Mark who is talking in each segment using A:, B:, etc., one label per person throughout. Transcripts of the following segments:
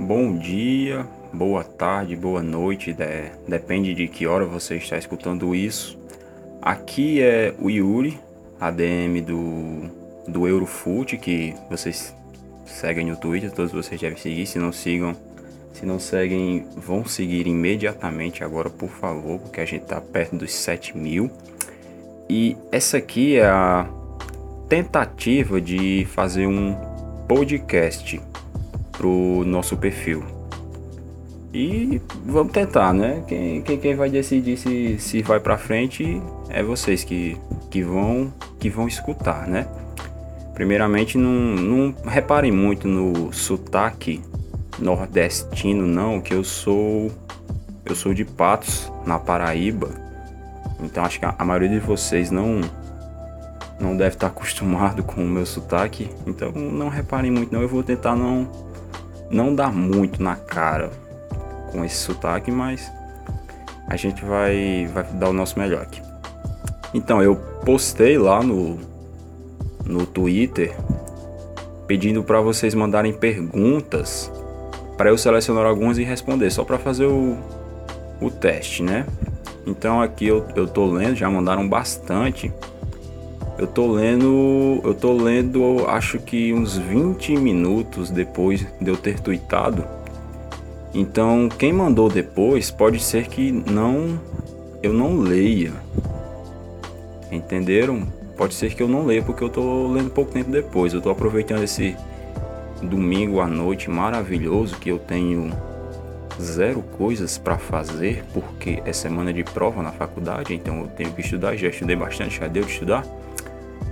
A: Bom dia, boa tarde, boa noite, de, depende de que hora você está escutando isso. Aqui é o Yuri, ADM do, do Eurofoot, que vocês seguem no Twitter, todos vocês devem seguir, se não sigam, se não seguem, vão seguir imediatamente agora, por favor, porque a gente está perto dos 7 mil. E essa aqui é a tentativa de fazer um podcast pro nosso perfil. E vamos tentar, né? Quem, quem, quem vai decidir se, se vai para frente é vocês que, que, vão, que vão escutar, né? Primeiramente, não, não reparem muito no sotaque nordestino, não, que eu sou eu sou de Patos, na Paraíba. Então acho que a, a maioria de vocês não não deve estar acostumado com o meu sotaque. Então não reparem muito, não. Eu vou tentar não não dar muito na cara com esse sotaque, mas a gente vai, vai dar o nosso melhor aqui. Então, eu postei lá no, no Twitter pedindo para vocês mandarem perguntas para eu selecionar algumas e responder, só para fazer o, o teste, né? Então aqui eu, eu tô lendo, já mandaram bastante. Eu tô lendo, eu tô lendo, acho que uns 20 minutos depois de eu ter tweetado então, quem mandou depois pode ser que não eu não leia. Entenderam? Pode ser que eu não leia porque eu tô lendo pouco tempo depois. Eu tô aproveitando esse domingo à noite maravilhoso que eu tenho zero coisas para fazer porque é semana de prova na faculdade, então eu tenho que estudar, já estudei bastante, já deu de estudar.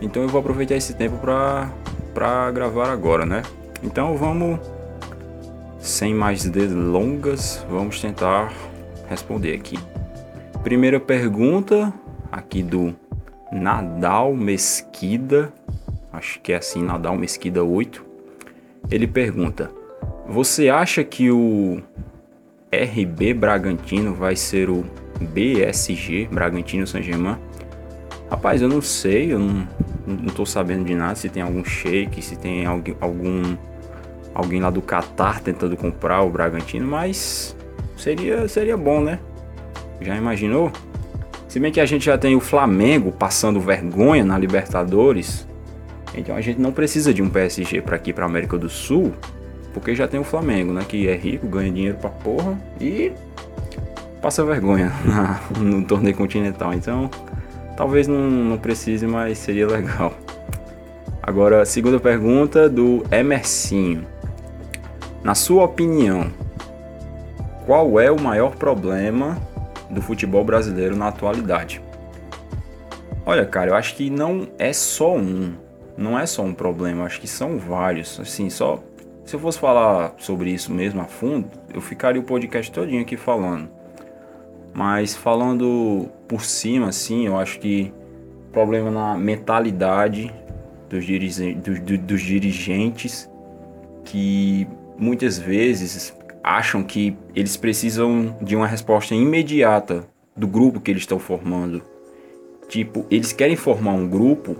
A: Então eu vou aproveitar esse tempo para para gravar agora, né? Então vamos sem mais delongas, vamos tentar responder aqui. Primeira pergunta, aqui do Nadal Mesquida, acho que é assim, Nadal Mesquida 8. Ele pergunta: Você acha que o RB Bragantino vai ser o BSG, Bragantino Saint-Germain? Rapaz, eu não sei, eu não, não tô sabendo de nada, se tem algum shake, se tem algum, algum alguém lá do Qatar tentando comprar o Bragantino, mas seria, seria bom, né? Já imaginou? Se bem que a gente já tem o Flamengo passando vergonha na Libertadores, então a gente não precisa de um PSG para aqui para América do Sul, porque já tem o Flamengo, né, que é rico, ganha dinheiro pra porra e passa vergonha no torneio continental. Então, talvez não, não precise, mas seria legal. Agora, segunda pergunta do Emercinho. Na sua opinião, qual é o maior problema do futebol brasileiro na atualidade? Olha, cara, eu acho que não é só um, não é só um problema, acho que são vários. Assim, só se eu fosse falar sobre isso mesmo a fundo, eu ficaria o podcast todinho aqui falando. Mas falando por cima, assim, eu acho que problema na mentalidade dos, dirigentes, dos, dos dirigentes que muitas vezes acham que eles precisam de uma resposta imediata do grupo que eles estão formando. Tipo, eles querem formar um grupo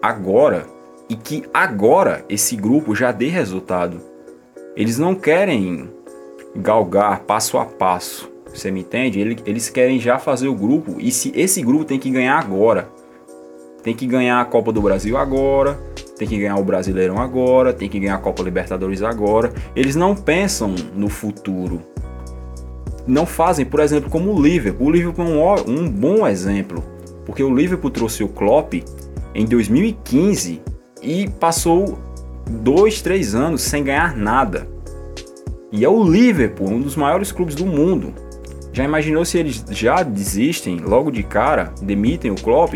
A: agora e que agora esse grupo já dê resultado. Eles não querem galgar passo a passo. Você me entende? Eles querem já fazer o grupo e se esse grupo tem que ganhar agora. Tem que ganhar a Copa do Brasil agora, tem que ganhar o Brasileirão agora, tem que ganhar a Copa Libertadores agora. Eles não pensam no futuro. Não fazem, por exemplo, como o Liverpool. O Liverpool é um, um bom exemplo, porque o Liverpool trouxe o Klopp em 2015 e passou dois, três anos sem ganhar nada. E é o Liverpool, um dos maiores clubes do mundo. Já imaginou se eles já desistem logo de cara, demitem o Klopp?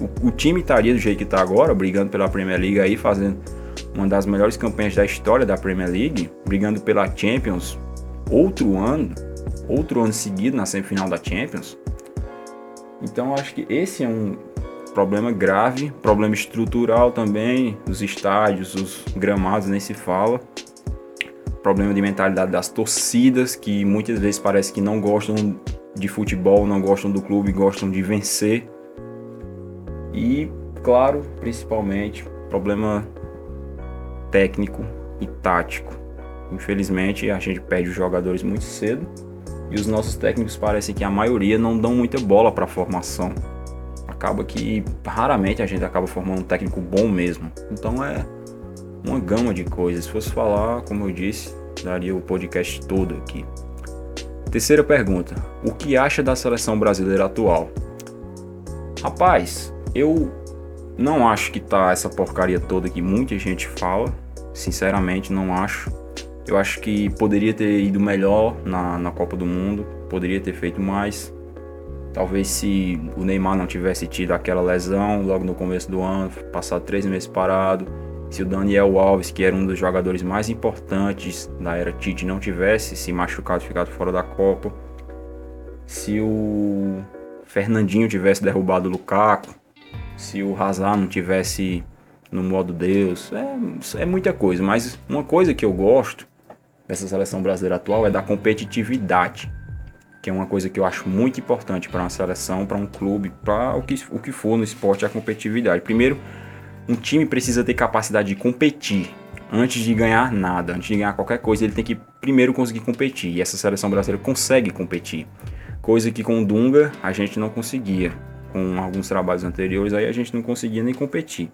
A: o, o time estaria do jeito que está agora, brigando pela Premier League aí, fazendo uma das melhores campanhas da história da Premier League, brigando pela Champions outro ano, outro ano seguido na semifinal da Champions. Então acho que esse é um problema grave, problema estrutural também, os estádios, os gramados nem se fala. Problema de mentalidade das torcidas que muitas vezes parece que não gostam de futebol, não gostam do clube, gostam de vencer e, claro, principalmente, problema técnico e tático. Infelizmente, a gente perde os jogadores muito cedo e os nossos técnicos parecem que a maioria não dão muita bola para a formação. Acaba que raramente a gente acaba formando um técnico bom mesmo. Então é uma gama de coisas. Se fosse falar, como eu disse, daria o podcast todo aqui. Terceira pergunta: O que acha da seleção brasileira atual? Rapaz, eu não acho que tá essa porcaria toda que muita gente fala. Sinceramente, não acho. Eu acho que poderia ter ido melhor na, na Copa do Mundo, poderia ter feito mais. Talvez se o Neymar não tivesse tido aquela lesão logo no começo do ano, passado três meses parado, se o Daniel Alves, que era um dos jogadores mais importantes da era Tite, não tivesse se machucado, ficado fora da Copa, se o Fernandinho tivesse derrubado o Lukaku, se o Hazard não tivesse no modo Deus, é, é muita coisa. Mas uma coisa que eu gosto dessa seleção brasileira atual é da competitividade, que é uma coisa que eu acho muito importante para uma seleção, para um clube, para o que, o que for no esporte, a competitividade. Primeiro, um time precisa ter capacidade de competir antes de ganhar nada, antes de ganhar qualquer coisa, ele tem que primeiro conseguir competir. E essa seleção brasileira consegue competir, coisa que com o Dunga a gente não conseguia. Com alguns trabalhos anteriores aí a gente não conseguia nem competir.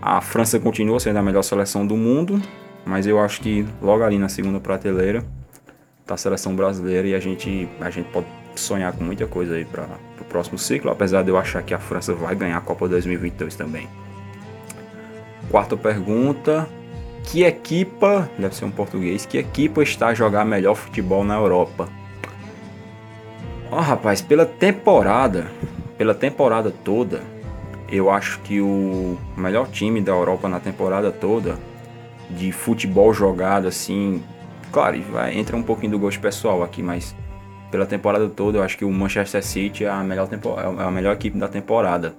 A: A França continua sendo a melhor seleção do mundo, mas eu acho que logo ali na segunda prateleira tá a seleção brasileira e a gente, a gente pode sonhar com muita coisa aí para o próximo ciclo, apesar de eu achar que a França vai ganhar a Copa 2022 também. Quarta pergunta: que equipa, deve ser um português, que equipa está a jogar melhor futebol na Europa? Ó, oh, rapaz, pela temporada, pela temporada toda, eu acho que o melhor time da Europa na temporada toda de futebol jogado assim. Claro, vai, entra um pouquinho do gosto pessoal aqui, mas pela temporada toda eu acho que o Manchester City é a melhor, tempo, é a melhor equipe da temporada.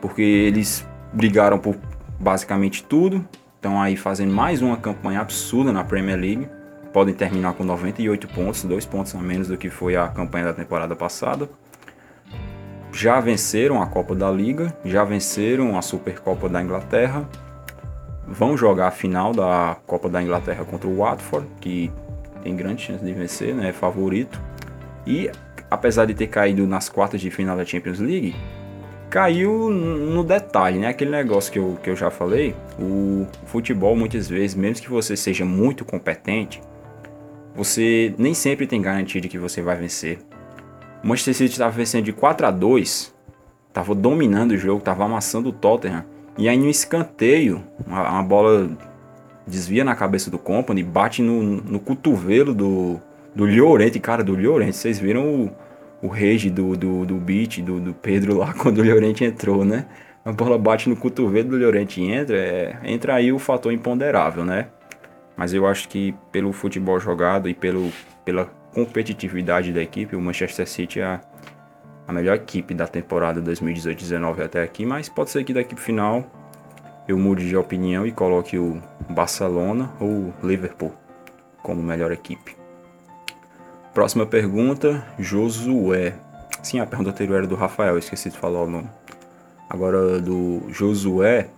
A: Porque eles brigaram por basicamente tudo, estão aí fazendo mais uma campanha absurda na Premier League. Podem terminar com 98 pontos, dois pontos a menos do que foi a campanha da temporada passada. Já venceram a Copa da Liga, já venceram a Supercopa da Inglaterra vão jogar a final da Copa da Inglaterra contra o Watford, que tem grande chance de vencer, né? É favorito. E apesar de ter caído nas quartas de final da Champions League, caiu no detalhe, né? Aquele negócio que eu, que eu já falei. O futebol, muitas vezes, mesmo que você seja muito competente, você nem sempre tem garantia de que você vai vencer. O Manchester City estava vencendo de 4 a 2 estava dominando o jogo, estava amassando o Tottenham. E aí no escanteio, uma, uma bola desvia na cabeça do Company, bate no, no cotovelo do, do Llorente, cara, do Llorente. Vocês viram o, o rage do, do, do beat do, do Pedro lá quando o Llorente entrou, né? A bola bate no cotovelo do Llorente e entra, é, entra aí o fator imponderável, né? Mas eu acho que pelo futebol jogado e pelo, pela competitividade da equipe, o Manchester City é a melhor equipe da temporada 2018-19 até aqui, mas pode ser que daqui pro final eu mude de opinião e coloque o Barcelona ou o Liverpool como melhor equipe. Próxima pergunta, Josué. Sim, a pergunta anterior era do Rafael, esqueci de falar o nome. Agora do Josué.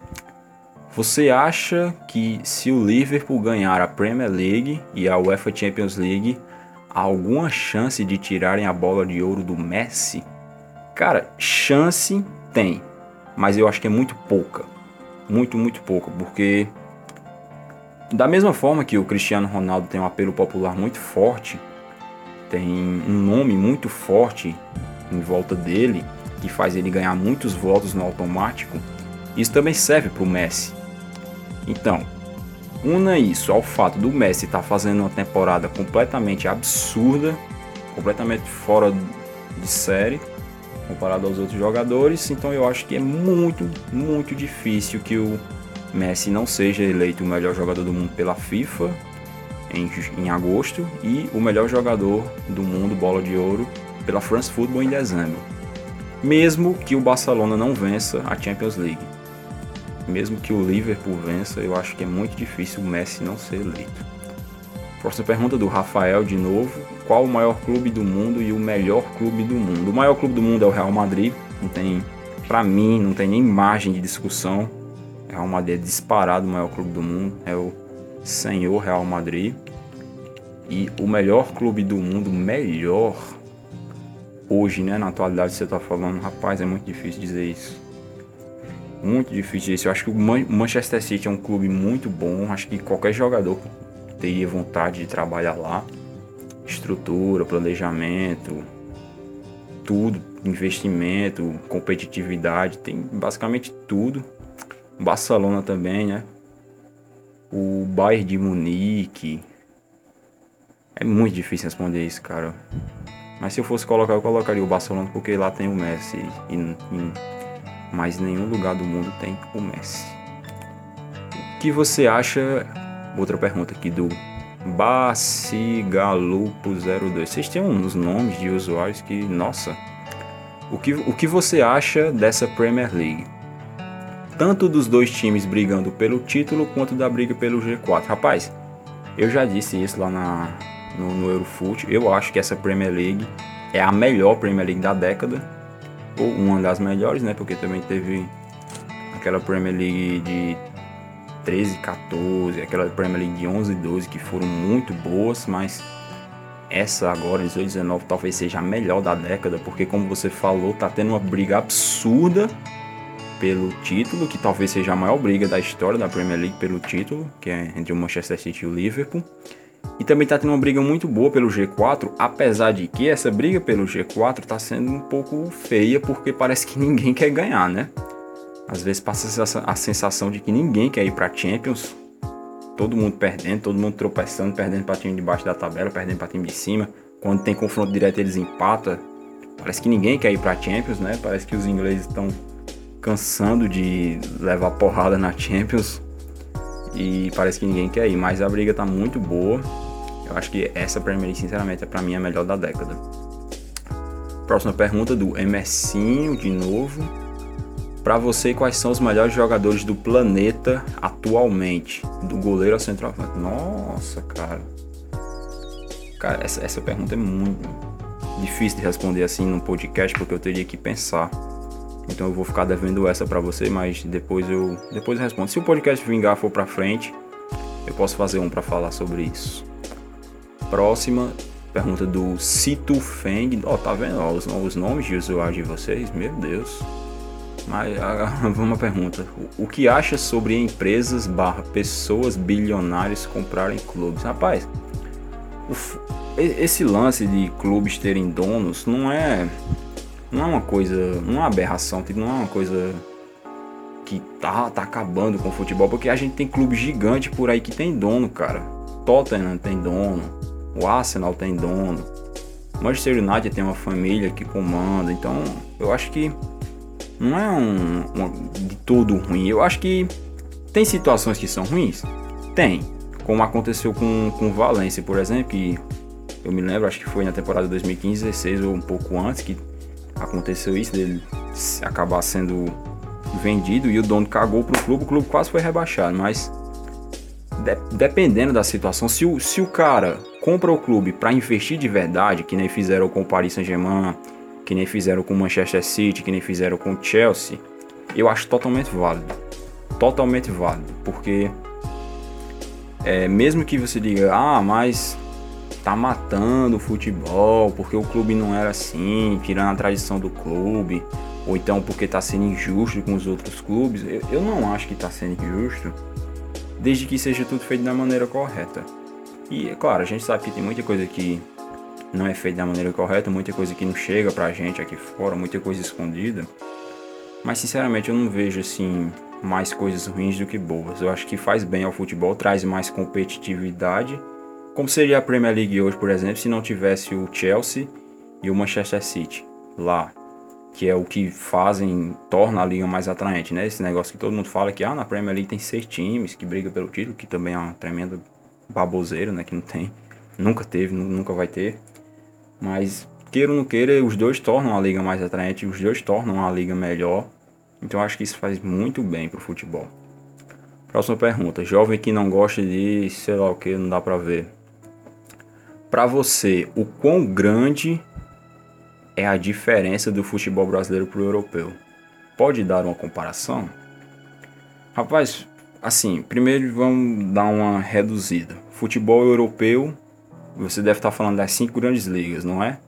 A: Você acha que se o Liverpool ganhar a Premier League e a UEFA Champions League, há alguma chance de tirarem a bola de ouro do Messi? Cara, chance tem, mas eu acho que é muito pouca. Muito, muito pouca, porque da mesma forma que o Cristiano Ronaldo tem um apelo popular muito forte, tem um nome muito forte em volta dele, que faz ele ganhar muitos votos no automático, isso também serve para o Messi. Então, una isso ao fato do Messi estar tá fazendo uma temporada completamente absurda, completamente fora de série, comparado aos outros jogadores, então eu acho que é muito, muito difícil que o Messi não seja eleito o melhor jogador do mundo pela FIFA em, em agosto e o melhor jogador do mundo, bola de ouro, pela France Football em dezembro. Mesmo que o Barcelona não vença a Champions League. Mesmo que o Liverpool vença, eu acho que é muito difícil o Messi não ser eleito. Próxima pergunta do Rafael de novo. Qual o maior clube do mundo e o melhor clube do mundo? O maior clube do mundo é o Real Madrid. Não tem, para mim, não tem nem margem de discussão. Real Madrid é disparado o maior clube do mundo. É o senhor Real Madrid. E o melhor clube do mundo, melhor hoje, né? Na atualidade você tá falando, rapaz, é muito difícil dizer isso. Muito difícil isso. Eu acho que o Manchester City é um clube muito bom. Acho que qualquer jogador teria vontade de trabalhar lá. Estrutura, planejamento, tudo, investimento, competitividade, tem basicamente tudo. Barcelona também, né? O Bayern de Munique. É muito difícil responder isso, cara. Mas se eu fosse colocar, eu colocaria o Barcelona porque lá tem o Messi. E, e mais nenhum lugar do mundo tem o Messi. O que você acha? Outra pergunta aqui do Bacigalupo02. Vocês têm uns nomes de usuários que, nossa. O que, o que você acha dessa Premier League? Tanto dos dois times brigando pelo título quanto da briga pelo G4. Rapaz, eu já disse isso lá na, no, no Eurofoot. Eu acho que essa Premier League é a melhor Premier League da década, ou uma das melhores, né? Porque também teve aquela Premier League de 13, 14, aquela Premier League de 11 e 12 que foram muito boas, mas essa agora, 18 19, talvez seja a melhor da década, porque como você falou, tá tendo uma briga absurda pelo título, que talvez seja a maior briga da história da Premier League pelo título, que é entre o Manchester City e o Liverpool. E também está tendo uma briga muito boa pelo G4, apesar de que essa briga pelo G4 está sendo um pouco feia, porque parece que ninguém quer ganhar, né? Às vezes passa a sensação de que ninguém quer ir para Champions, todo mundo perdendo, todo mundo tropeçando, perdendo para time de baixo da tabela, perdendo para time de cima. Quando tem confronto direto eles empatam. Parece que ninguém quer ir para Champions, né? Parece que os ingleses estão cansando de levar porrada na Champions e parece que ninguém quer ir, mas a briga tá muito boa. Eu acho que essa Premier League, sinceramente, é para mim a melhor da década. Próxima pergunta do Emercinho, de novo. Para você, quais são os melhores jogadores do planeta atualmente? Do goleiro ao centroavante. Nossa, cara. Cara, essa, essa pergunta é muito difícil de responder assim num podcast, porque eu teria que pensar. Então eu vou ficar devendo essa para você, mas depois eu depois eu respondo. Se o podcast vingar for para frente, eu posso fazer um para falar sobre isso. Próxima pergunta do Cito Feng. Ó, oh, tá vendo os, os nomes de usuário de vocês? Meu Deus. Mas uma pergunta. O, o que acha sobre empresas barra pessoas bilionárias comprarem clubes? Rapaz, esse lance de clubes terem donos não é não é uma coisa, não é uma aberração, não é uma coisa que tá, tá acabando com o futebol, porque a gente tem clubes gigantes por aí que tem dono, cara. Tottenham tem dono, o Arsenal tem dono, Manchester United tem uma família que comanda, então eu acho que não é um, um de todo ruim. Eu acho que tem situações que são ruins? Tem. Como aconteceu com, com Valência, por exemplo, que eu me lembro, acho que foi na temporada 2015-16 ou um pouco antes, que aconteceu isso dele acabar sendo vendido e o dono cagou pro clube, o clube quase foi rebaixado, mas de, dependendo da situação, se o, se o cara compra o clube para investir de verdade, que nem fizeram com o Paris Saint-Germain, que nem fizeram com o Manchester City, que nem fizeram com o Chelsea, eu acho totalmente válido. Totalmente válido, porque é, mesmo que você diga, ah, mas tá matando o futebol, porque o clube não era assim, tirando a tradição do clube, ou então porque tá sendo injusto com os outros clubes. Eu, eu não acho que tá sendo injusto, desde que seja tudo feito da maneira correta. E é claro, a gente sabe que tem muita coisa que não é feita da maneira correta, muita coisa que não chega pra gente aqui fora, muita coisa escondida. Mas sinceramente eu não vejo assim mais coisas ruins do que boas. Eu acho que faz bem ao futebol, traz mais competitividade como seria a Premier League hoje, por exemplo, se não tivesse o Chelsea e o Manchester City lá, que é o que fazem, torna a liga mais atraente, né? Esse negócio que todo mundo fala que ah, na Premier League tem seis times que brigam pelo título, que também é uma tremenda baboseira, né? Que não tem, nunca teve, nunca vai ter. Mas queira ou não queira, os dois tornam a liga mais atraente, os dois tornam a liga melhor. Então acho que isso faz muito bem pro futebol. Próxima pergunta. Jovem que não gosta de sei lá o que, não dá pra ver para você, o quão grande é a diferença do futebol brasileiro para o europeu? Pode dar uma comparação? Rapaz, assim, primeiro vamos dar uma reduzida. Futebol europeu, você deve estar falando das cinco grandes ligas, não é?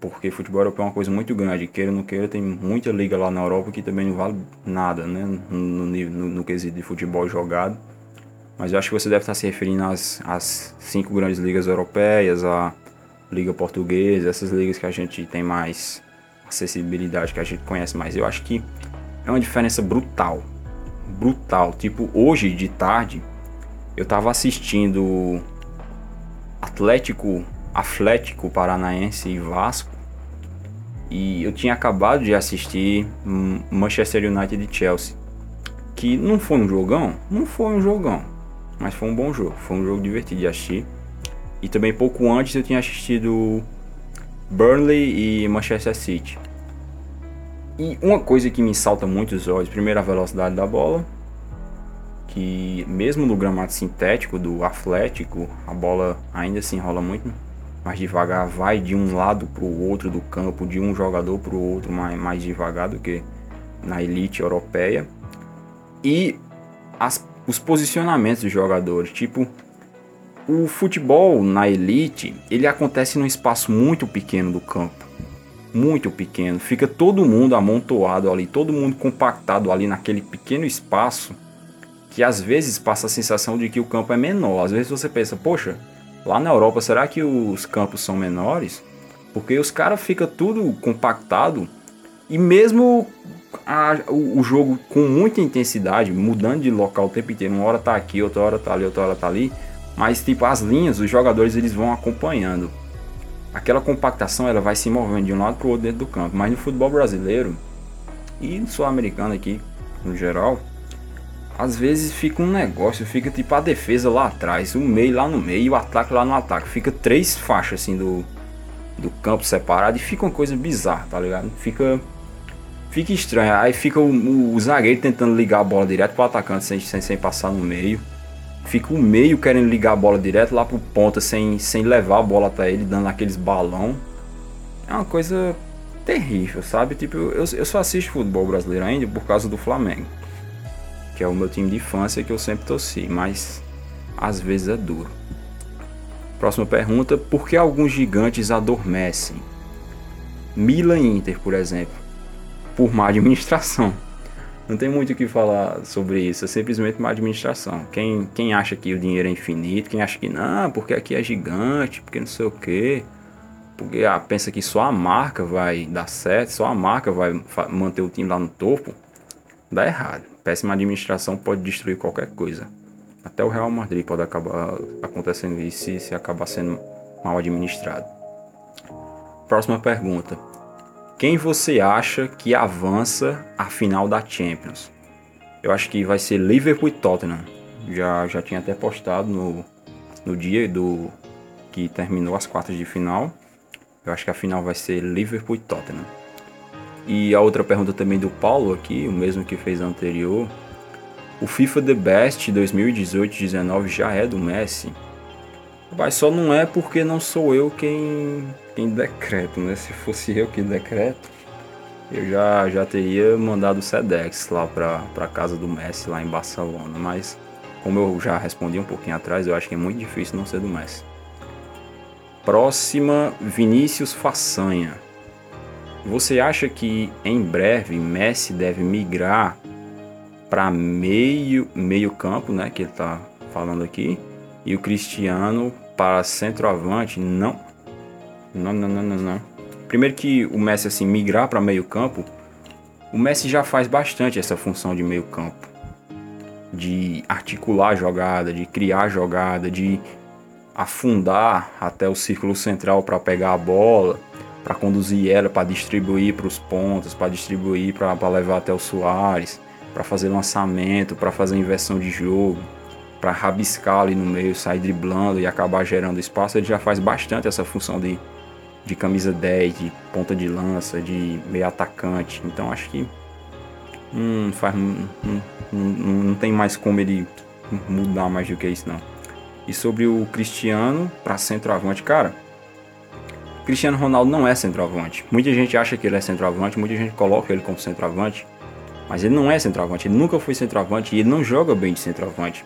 A: Porque futebol europeu é uma coisa muito grande. Queira ou não queira, tem muita liga lá na Europa que também não vale nada, né? No, no, no quesito de futebol jogado. Mas eu acho que você deve estar se referindo às, às cinco grandes ligas europeias, a Liga Portuguesa, essas ligas que a gente tem mais acessibilidade, que a gente conhece mais. Eu acho que é uma diferença brutal. Brutal. Tipo, hoje de tarde, eu tava assistindo Atlético, Atlético Paranaense e Vasco. E eu tinha acabado de assistir Manchester United e Chelsea. Que não foi um jogão? Não foi um jogão. Mas foi um bom jogo. Foi um jogo divertido de assistir. E também pouco antes eu tinha assistido Burnley e Manchester City. E uma coisa que me salta muito os olhos, primeiro a velocidade da bola, que mesmo no gramado sintético do Atlético, a bola ainda se enrola muito mais devagar, vai de um lado para o outro do campo, de um jogador para o outro mais, mais devagar do que na elite europeia. E as, os posicionamentos dos jogadores, tipo, o futebol na elite, ele acontece num espaço muito pequeno do campo. Muito pequeno. Fica todo mundo amontoado ali, todo mundo compactado ali naquele pequeno espaço, que às vezes passa a sensação de que o campo é menor. Às vezes você pensa, poxa, lá na Europa será que os campos são menores? Porque os caras ficam tudo compactado e mesmo a, o, o, jogo com muita intensidade, mudando de local o tempo inteiro, uma hora tá aqui, outra hora tá ali, outra hora tá ali, mas tipo as linhas, os jogadores eles vão acompanhando. Aquela compactação ela vai se movendo de um lado para o outro dentro do campo. Mas no futebol brasileiro e no sul-americano aqui no geral, às vezes fica um negócio, fica tipo a defesa lá atrás, o meio lá no meio e o ataque lá no ataque. Fica três faixas assim do, do campo separado e fica uma coisa bizarra, tá ligado? Fica fica estranho. Aí fica o, o, o zagueiro tentando ligar a bola direto pro atacante sem, sem, sem passar no meio fica o meio querendo ligar a bola direto lá pro ponta sem, sem levar a bola até ele, dando aqueles balão. É uma coisa terrível, sabe? Tipo, eu, eu só assisto futebol brasileiro ainda por causa do Flamengo, que é o meu time de infância que eu sempre torci, mas às vezes é duro. Próxima pergunta: por que alguns gigantes adormecem? Milan Inter, por exemplo, por má administração. Não tem muito o que falar sobre isso, é simplesmente uma administração. Quem, quem acha que o dinheiro é infinito, quem acha que não, porque aqui é gigante, porque não sei o quê, porque ah, pensa que só a marca vai dar certo, só a marca vai manter o time lá no topo, dá errado. Péssima administração pode destruir qualquer coisa. Até o Real Madrid pode acabar acontecendo isso se, se acabar sendo mal administrado. Próxima pergunta. Quem você acha que avança a final da Champions? Eu acho que vai ser Liverpool e Tottenham. Já, já tinha até postado no, no dia do que terminou as quartas de final. Eu acho que a final vai ser Liverpool e Tottenham. E a outra pergunta também do Paulo aqui, o mesmo que fez a anterior. O FIFA The Best 2018-19 já é do Messi? Mas só não é porque não sou eu quem, quem decreto, né? Se fosse eu que decreto, eu já, já teria mandado o Sedex lá pra, pra casa do Messi, lá em Barcelona. Mas, como eu já respondi um pouquinho atrás, eu acho que é muito difícil não ser do Messi. Próxima, Vinícius Façanha. Você acha que em breve Messi deve migrar para meio, meio campo, né? Que ele tá falando aqui. E o Cristiano para centroavante, não. Não, não, não, não, não. Primeiro que o Messi assim migrar para meio campo, o Messi já faz bastante essa função de meio campo, de articular a jogada, de criar a jogada, de afundar até o círculo central para pegar a bola, para conduzir ela, para distribuir para os pontos, para distribuir para levar até o Soares, para fazer lançamento, para fazer inversão de jogo para rabiscar ali no meio, sair driblando e acabar gerando espaço, ele já faz bastante essa função de, de camisa 10, de ponta de lança, de meio atacante. Então acho que hum, faz, hum, hum, não tem mais como ele mudar mais do que isso não. E sobre o Cristiano para centroavante, cara, Cristiano Ronaldo não é centroavante. Muita gente acha que ele é centroavante, muita gente coloca ele como centroavante, Mas ele não é centroavante, ele nunca foi centroavante e ele não joga bem de centroavante.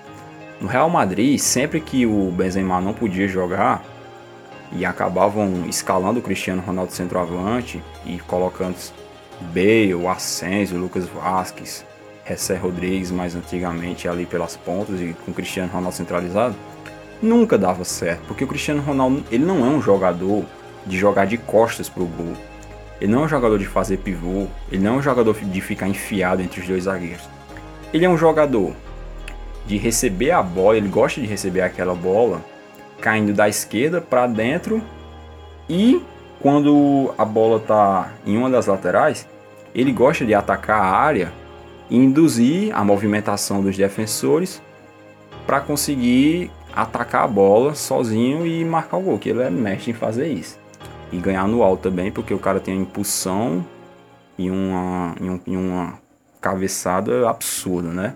A: No Real Madrid, sempre que o Benzema não podia jogar e acabavam escalando o Cristiano Ronaldo centroavante e colocando Bale, Asensio, Lucas Vasquez, Jessé Rodrigues mais antigamente ali pelas pontas e com o Cristiano Ronaldo centralizado, nunca dava certo, porque o Cristiano Ronaldo ele não é um jogador de jogar de costas pro gol. Ele não é um jogador de fazer pivô, ele não é um jogador de ficar enfiado entre os dois zagueiros. Ele é um jogador de receber a bola, ele gosta de receber aquela bola caindo da esquerda para dentro e quando a bola tá em uma das laterais, ele gosta de atacar a área e induzir a movimentação dos defensores para conseguir atacar a bola sozinho e marcar o gol, que ele é mestre em fazer isso. E ganhar no alto também, porque o cara tem a impulsão e uma, e uma cabeçada absurda, né?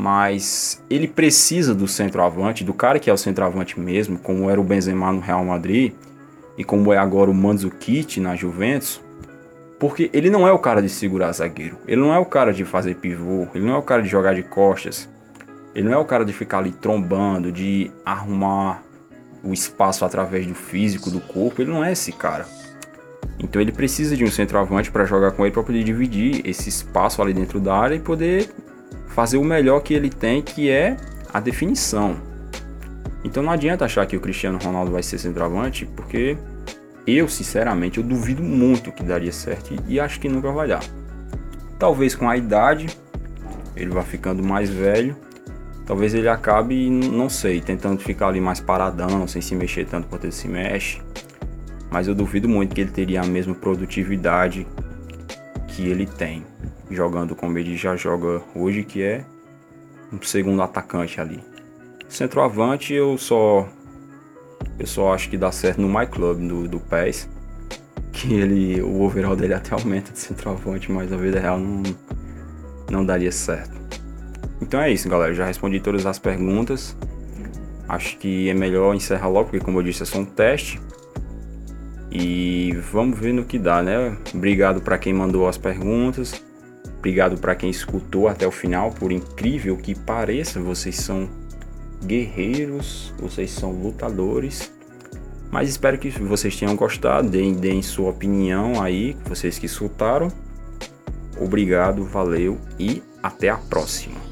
A: Mas ele precisa do centroavante, do cara que é o centroavante mesmo, como era o Benzema no Real Madrid e como é agora o Mandzukic na Juventus, porque ele não é o cara de segurar zagueiro, ele não é o cara de fazer pivô, ele não é o cara de jogar de costas, ele não é o cara de ficar ali trombando, de arrumar o espaço através do físico, do corpo, ele não é esse cara. Então ele precisa de um centroavante para jogar com ele para poder dividir esse espaço ali dentro da área e poder fazer o melhor que ele tem, que é a definição. Então não adianta achar que o Cristiano Ronaldo vai ser centroavante, porque eu, sinceramente, eu duvido muito que daria certo e acho que nunca vai dar. Talvez com a idade, ele vá ficando mais velho, talvez ele acabe, não sei, tentando ficar ali mais paradão, sem se mexer tanto quanto ele se mexe. Mas eu duvido muito que ele teria a mesma produtividade que ele tem, jogando como ele já joga hoje, que é um segundo atacante ali. Centroavante eu só eu só acho que dá certo no My Club do, do PES. Que ele. O overall dele até aumenta de centroavante, mas na vida real não, não daria certo. Então é isso, galera. Já respondi todas as perguntas. Acho que é melhor encerrar logo, porque como eu disse, é só um teste. E vamos ver no que dá, né? Obrigado para quem mandou as perguntas. Obrigado para quem escutou até o final. Por incrível que pareça, vocês são guerreiros, vocês são lutadores. Mas espero que vocês tenham gostado. Deem, deem sua opinião aí, vocês que escutaram. Obrigado, valeu e até a próxima.